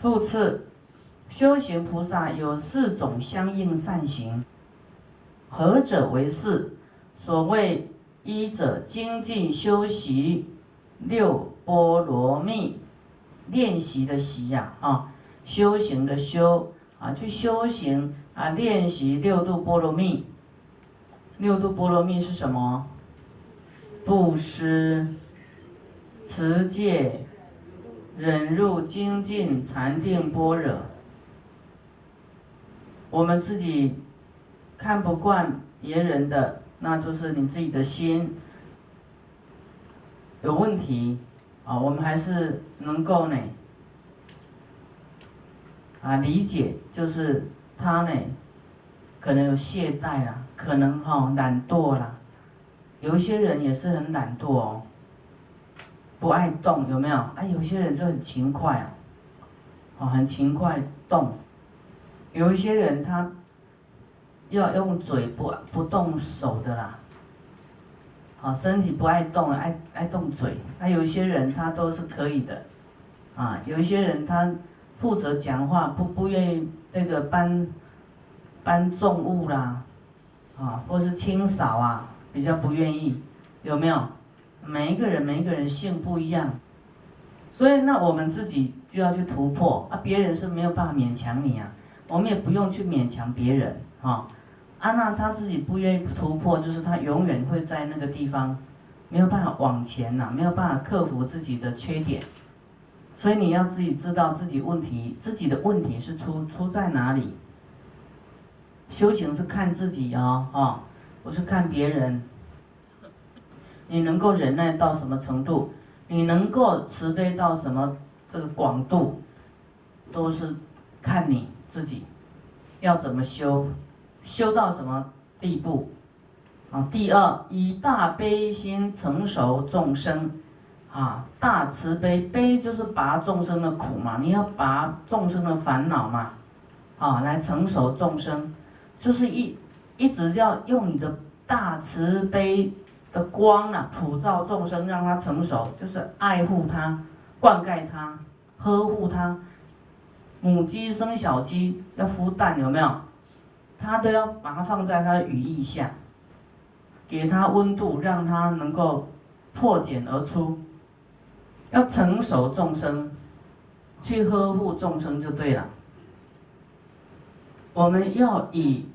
复次，修行菩萨有四种相应善行，何者为是？所谓一者精进修习六波罗蜜，练习的习呀啊，修行的修啊，去修行啊，练习六度波罗蜜。六度波罗蜜是什么？布施、持戒。忍入精进禅定般若，我们自己看不惯别人的，那就是你自己的心有问题啊。我们还是能够呢啊理解，就是他呢可能有懈怠啦，可能哈懒惰啦，有一些人也是很懒惰哦。不爱动有没有？啊，有些人就很勤快啊，哦，很勤快动。有一些人他要用嘴不不动手的啦，啊，身体不爱动，爱爱动嘴。啊，有一些人他都是可以的，啊，有一些人他负责讲话，不不愿意那个搬搬重物啦，啊，或是清扫啊，比较不愿意，有没有？每一个人，每一个人性不一样，所以那我们自己就要去突破啊！别人是没有办法勉强你啊，我们也不用去勉强别人啊。安娜她自己不愿意突破，就是她永远会在那个地方没有办法往前呐，没有办法克服自己的缺点。所以你要自己知道自己问题，自己的问题是出出在哪里。修行是看自己哦，啊，不是看别人。你能够忍耐到什么程度？你能够慈悲到什么这个广度，都是看你自己要怎么修，修到什么地步啊？第二，以大悲心成熟众生啊，大慈悲悲就是拔众生的苦嘛，你要拔众生的烦恼嘛，啊，来成熟众生，就是一一直要用你的大慈悲。的光啊，普照众生，让他成熟，就是爱护他、灌溉他、呵护他。母鸡生小鸡要孵蛋，有没有？他都要把它放在它的羽翼下，给它温度，让它能够破茧而出。要成熟众生，去呵护众生就对了。我们要以。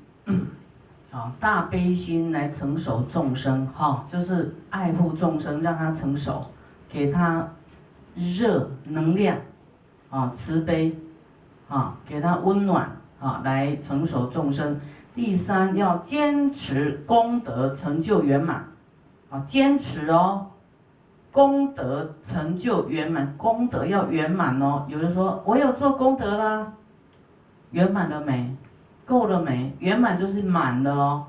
啊，大悲心来成熟众生，哈，就是爱护众生，让他成熟，给他热能量，啊，慈悲，啊，给他温暖，啊，来成熟众生。第三，要坚持功德成就圆满，啊，坚持哦，功德成就圆满，功德要圆满哦。有人说，我有做功德啦，圆满了没？够了没？圆满就是满了哦，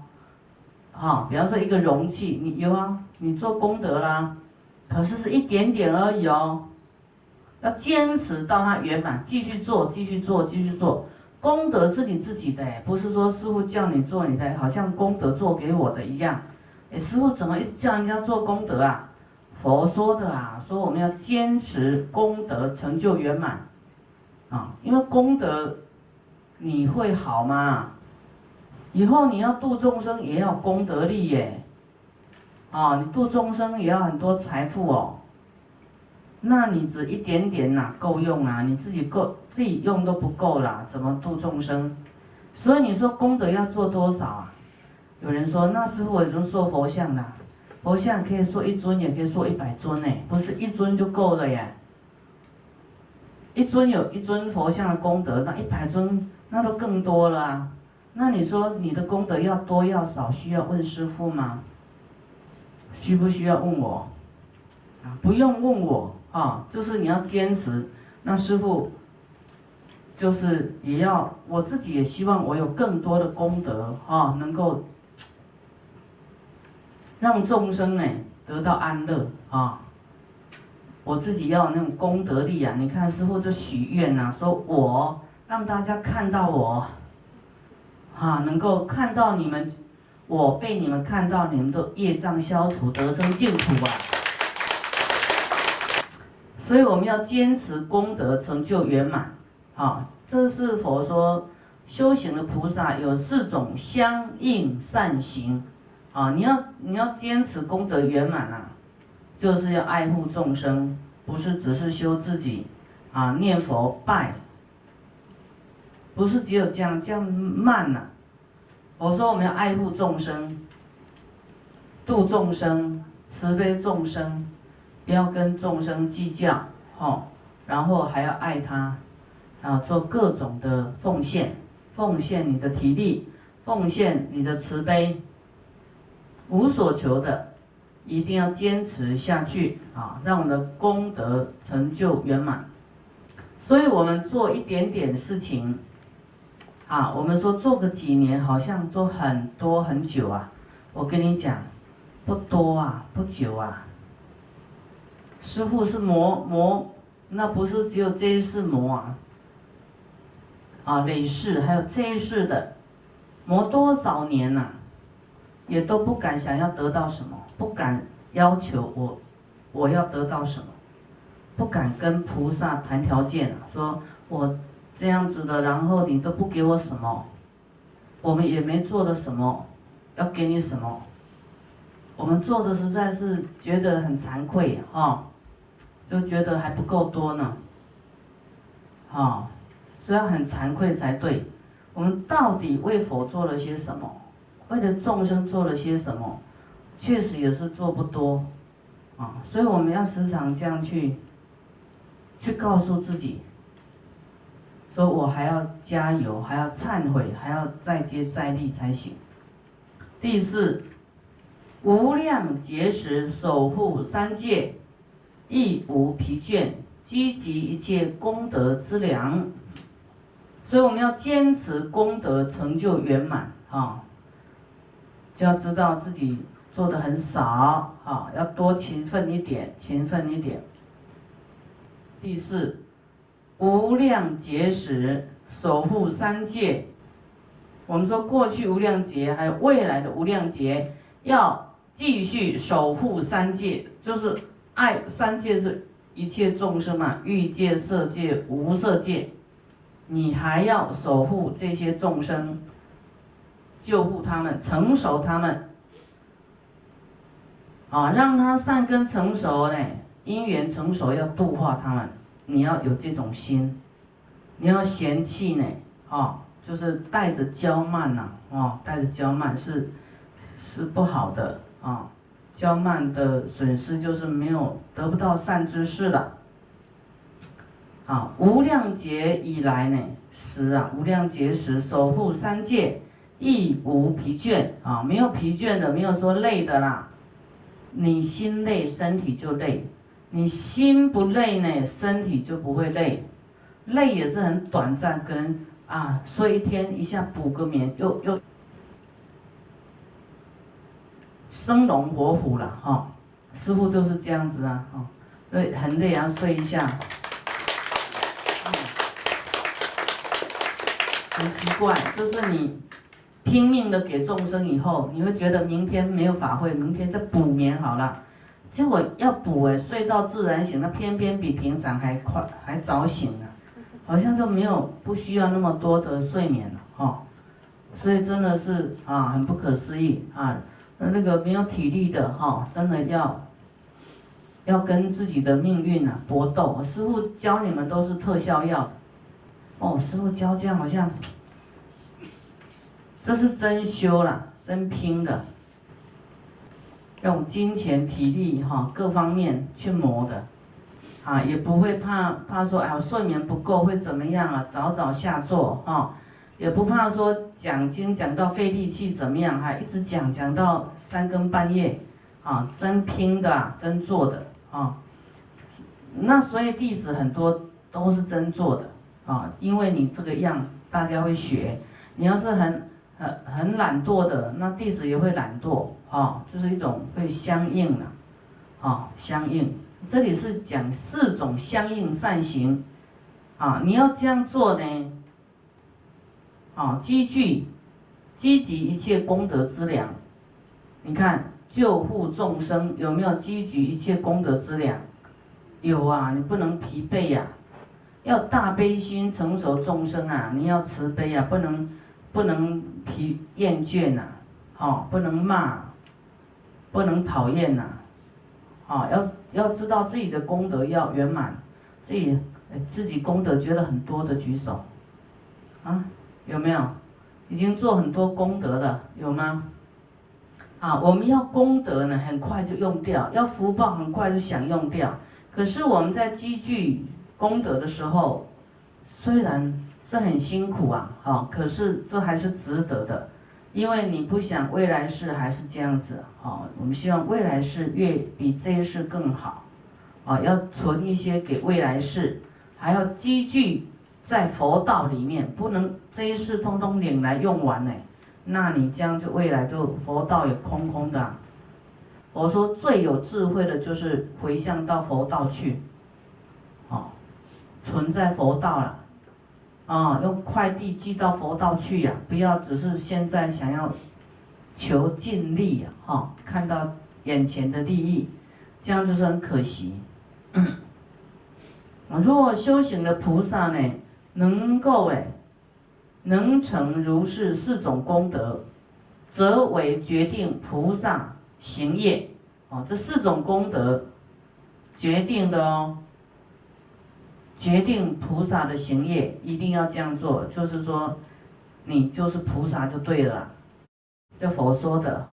好，比方说一个容器，你有啊，你做功德啦，可是是一点点而已哦，要坚持到它圆满，继续做，继续做，继续做，功德是你自己的，不是说师傅叫你做，你才好像功德做给我的一样，哎，师傅怎么一叫人家做功德啊？佛说的啊，说我们要坚持功德成就圆满，啊，因为功德。你会好吗？以后你要度众生也要功德力耶，啊，你度众生也要很多财富哦。那你只一点点哪够用啊？你自己够自己用都不够啦，怎么度众生？所以你说功德要做多少啊？有人说，那师傅我已经塑佛像啦，佛像可以说一尊，也可以说一百尊呢，不是一尊就够了耶。一尊有一尊佛像的功德，那一百尊。那都更多了啊！那你说你的功德要多要少，需要问师傅吗？需不需要问我？啊，不用问我啊，就是你要坚持。那师傅就是也要我自己也希望我有更多的功德啊，能够让众生呢得到安乐啊。我自己要那种功德力啊！你看师傅就许愿呐，说我。让大家看到我，啊，能够看到你们，我被你们看到，你们的业障消除，得生净土啊！所以我们要坚持功德成就圆满，啊，这是佛说修行的菩萨有四种相应善行，啊，你要你要坚持功德圆满啊，就是要爱护众生，不是只是修自己，啊，念佛拜，不是只有这样这样慢呐。我说我们要爱护众生，度众生，慈悲众生，不要跟众生计较，好，然后还要爱他，啊，做各种的奉献，奉献你的体力，奉献你的慈悲，无所求的，一定要坚持下去啊，让我们的功德成就圆满。所以我们做一点点事情。啊，我们说做个几年，好像做很多很久啊。我跟你讲，不多啊，不久啊。师傅是磨磨，那不是只有这一世磨啊。啊，累世还有这一世的，磨多少年呐，也都不敢想要得到什么，不敢要求我，我要得到什么，不敢跟菩萨谈条件啊，说我。这样子的，然后你都不给我什么，我们也没做了什么，要给你什么？我们做的实在是觉得很惭愧哈，就觉得还不够多呢，啊，所以要很惭愧才对。我们到底为佛做了些什么？为了众生做了些什么？确实也是做不多，啊，所以我们要时常这样去，去告诉自己。说我还要加油，还要忏悔，还要再接再厉才行。第四，无量劫时守护三界，亦无疲倦，积集一切功德之粮。所以我们要坚持功德成就圆满啊，就要知道自己做的很少啊，要多勤奋一点，勤奋一点。第四。无量劫时守护三界，我们说过去无量劫，还有未来的无量劫，要继续守护三界，就是爱三界是一切众生嘛，欲界、色界、无色界，你还要守护这些众生，救护他们，成熟他们，啊，让他善根成熟呢，因缘成熟，要度化他们。你要有这种心，你要嫌弃呢，哦，就是带着娇慢呐，哦，带着娇慢是是不好的啊，娇慢的损失就是没有得不到善知识了。啊，无量劫以来呢，时啊，无量劫时守护三界，亦无疲倦啊，没有疲倦的，没有说累的啦，你心累，身体就累。你心不累呢，身体就不会累，累也是很短暂，可能啊睡一天一下补个眠，又又生龙活虎了哈。师傅都是这样子啊，哈，对，很累啊，睡一下。很奇怪，就是你拼命的给众生以后，你会觉得明天没有法会，明天再补眠好了。结果要补哎，睡到自然醒，那偏偏比平常还快，还早醒了，好像就没有不需要那么多的睡眠了哈，所以真的是啊，很不可思议啊，那那个没有体力的哈，真的要要跟自己的命运啊搏斗。师傅教你们都是特效药，哦，师傅教这样好像，这是真修了，真拼的。用金钱、体力哈各方面去磨的，啊，也不会怕怕说哎，呀睡眠不够会怎么样啊？早早下座哈，也不怕说讲经讲到费力气怎么样，还一直讲讲到三更半夜，啊，真拼的，真做的啊。那所以弟子很多都是真做的啊，因为你这个样大家会学，你要是很。很很懒惰的，那弟子也会懒惰啊，就是一种会相应的，啊，相应。这里是讲四种相应善行，啊，你要这样做呢，啊，积聚，积集一切功德之粮。你看救护众生有没有积聚一切功德之粮？有啊，你不能疲惫呀，要大悲心，成熟众生啊，你要慈悲啊，不能不能疲厌倦呐，哦，不能骂，不能讨厌呐，哦，要要知道自己的功德要圆满，自己自己功德觉得很多的举手，啊，有没有？已经做很多功德了，有吗？啊，我们要功德呢，很快就用掉；要福报，很快就享用掉。可是我们在积聚功德的时候，虽然是很辛苦啊，哦，可是这还是值得的，因为你不想未来世还是这样子，哦，我们希望未来世越比这一世更好，啊，要存一些给未来世，还要积聚在佛道里面，不能这一世通通领来用完呢。那你这样就未来就佛道也空空的。我说最有智慧的就是回向到佛道去，哦，存在佛道了，啊，用快递寄到佛道去呀，不要只是现在想要求尽力呀，哈，看到眼前的利益，这样就是很可惜。如果修行的菩萨呢，能够哎。能成如是四种功德，则为决定菩萨行业。哦，这四种功德决定的哦，决定菩萨的行业一定要这样做，就是说，你就是菩萨就对了。这佛说的。